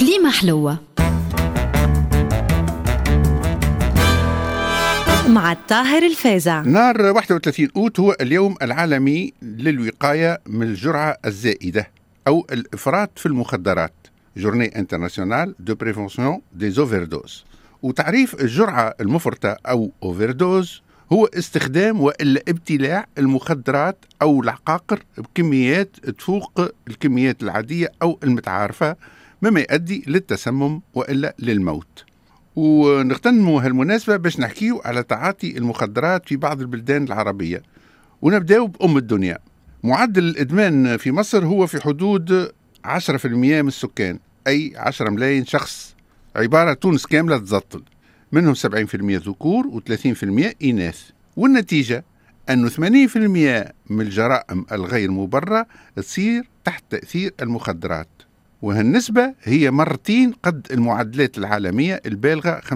كليمة حلوة. مع الطاهر الفازع نهار 31 أوت هو اليوم العالمي للوقاية من الجرعة الزائدة أو الإفراط في المخدرات. Journée internationale de prévention des overdoses وتعريف الجرعة المفرطة أو overdose هو استخدام وإلا ابتلاع المخدرات أو العقاقر بكميات تفوق الكميات العادية أو المتعارفة مما يؤدي للتسمم وإلا للموت. ونغتنموا هالمناسبة باش نحكيو على تعاطي المخدرات في بعض البلدان العربية. ونبداو بأم الدنيا. معدل الإدمان في مصر هو في حدود 10% من السكان أي 10 ملايين شخص عبارة تونس كاملة تزطل منهم 70% ذكور و30% إناث والنتيجة أنه 80% من الجرائم الغير مبررة تصير تحت تأثير المخدرات وهالنسبة هي مرتين قد المعدلات العالمية البالغة 5%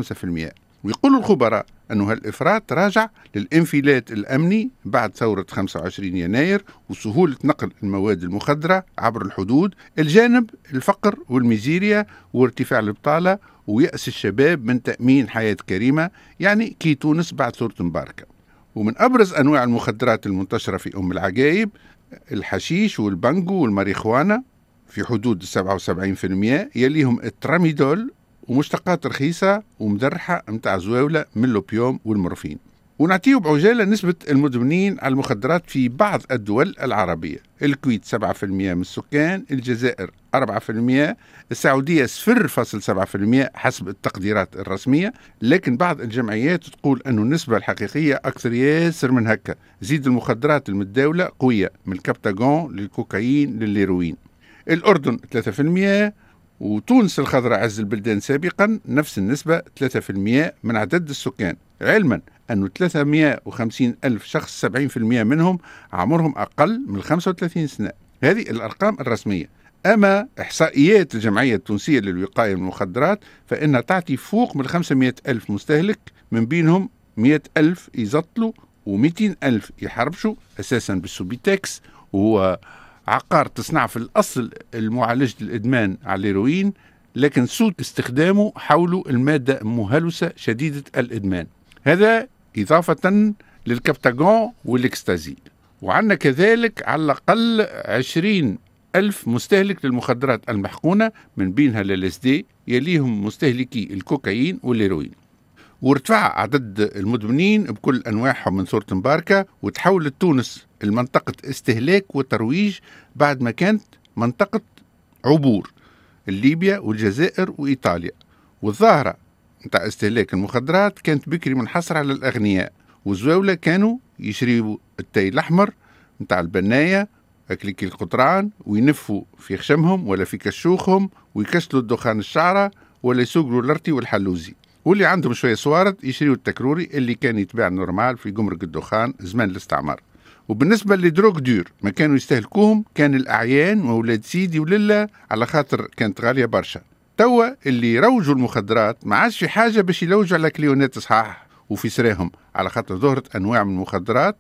ويقول الخبراء أن هالإفراط راجع للانفلات الأمني بعد ثورة 25 يناير وسهولة نقل المواد المخدرة عبر الحدود الجانب الفقر والميزيريا وارتفاع البطالة ويأس الشباب من تأمين حياة كريمة يعني كي تونس بعد ثورة مباركة. ومن أبرز أنواع المخدرات المنتشرة في أم العجايب الحشيش والبانجو والماريخوانا. في حدود 77% يليهم التراميدول ومشتقات رخيصة ومدرحة متاع زواولة من الأوبيوم والمورفين. ونعطيه بعجالة نسبة المدمنين على المخدرات في بعض الدول العربية. الكويت 7% من السكان الجزائر 4% السعودية 0.7% حسب التقديرات الرسمية لكن بعض الجمعيات تقول أن النسبة الحقيقية أكثر ياسر من هكا. زيد المخدرات المتداولة قوية من الكبتاغون للكوكايين للهيروين. الأردن 3% وتونس الخضراء عز البلدان سابقا نفس النسبة 3% من عدد السكان. علما أن 350 ألف شخص 70% منهم عمرهم أقل من 35 سنة. هذه الأرقام الرسمية. أما إحصائيات الجمعية التونسية للوقاية من المخدرات فإنها تعطي فوق من 500 ألف مستهلك من بينهم 100 ألف يزطلوا و200 ألف يحربشوا أساسا بالسوبيتكس وهو عقار تصنع في الأصل المعالجة الإدمان على الهيروين لكن سوء استخدامه حول المادة مهلوسة شديدة الإدمان. هذا إضافة للكبتاغون والإكستازي. وعندنا كذلك على الأقل عشرين ألف مستهلك للمخدرات المحقونة من بينها ال LSD يليهم مستهلكي الكوكايين والهيروين. وارتفع عدد المدمنين بكل أنواعهم من ثورة مباركة وتحولت تونس المنطقة استهلاك وترويج بعد ما كانت منطقة عبور ليبيا والجزائر وإيطاليا. والظاهرة نتاع استهلاك المخدرات كانت بكري منحصرة على الأغنياء والزواولة كانوا يشربوا التاي الأحمر نتاع البناية أكحل كي القطران وينفوا في خشمهم ولا في كشوخهم ويكسلوا الدخان الشعرة ولا يسوقوا الارتي والحلوزي. واللي عندهم شوية صوارد يشريوا التكروري اللي كان يتباع normal في جمرك الدخان زمان الاستعمار. وبالنسبة les drogues dures ما كانوا يستهلكوهم كان الأعيان وأولاد سيدي ولله على خاطر كانت غالية برشا. توا اللي يروجوا المخدرات ما عادش في حاجة باش يلوجوا على كليونات صحاح وفي سراهم. على خاطر ظهرت أنواع من المخدرات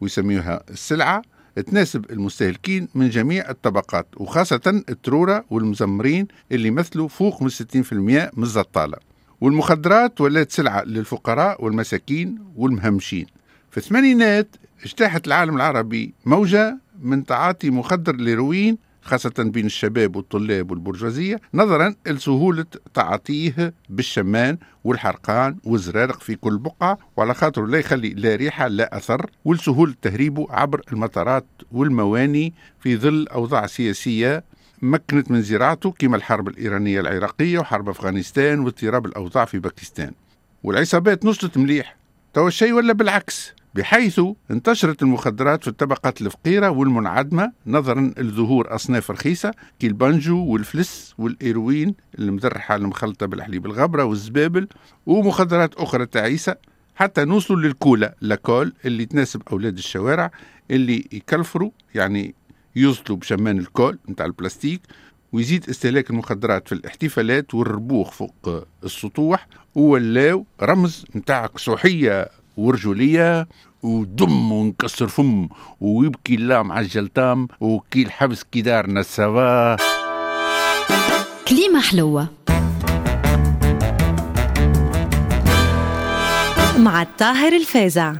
ويسميوها السلعة تناسب المستهلكين من جميع الطبقات وخاصة الترورة والمزمرين اللي يمثلوا فوق من 60% من الزطالة. والمخدرات ولات سلعة للفقراء والمساكين والمهمشين. في الثمانينات اجتاحت العالم العربي موجة من تعاطي مخدر الهيروين خاصة بين الشباب والطلاب والبرجوازية نظرا لسهولة تعاطيه بالشمان والحرقان والزرارق في كل بقعة وعلى خاطر لا يخلي لا ريحة لا أثر ولسهولة تهريبه عبر المطارات والمواني في ظل أوضاع سياسية مكنت من زراعته كما الحرب الإيرانية العراقية وحرب أفغانستان واضطراب الأوضاع في باكستان. والعصابات نشطت مليح. توا الشيء ولا بالعكس؟ بحيث انتشرت المخدرات في الطبقات الفقيرة والمنعدمة نظرا لظهور أصناف رخيصة كالبانجو والفلس والإيروين المدرحة المخلطة بالحليب الغبرة والزبابل ومخدرات أخرى تعيسة حتى نوصلوا للكولا لاكول اللي تناسب أولاد الشوارع اللي يكلفروا يعني يوصلوا بشمان الكول نتاع البلاستيك ويزيد استهلاك المخدرات في الاحتفالات والربوخ فوق السطوح ولاو رمز نتاع كسوحية ورجولية ودم ونكسر فم ويبكي الله معجل تام وكي الحبس كي دارنا السوا. كليمة حلوة. مع الطاهر الفازع.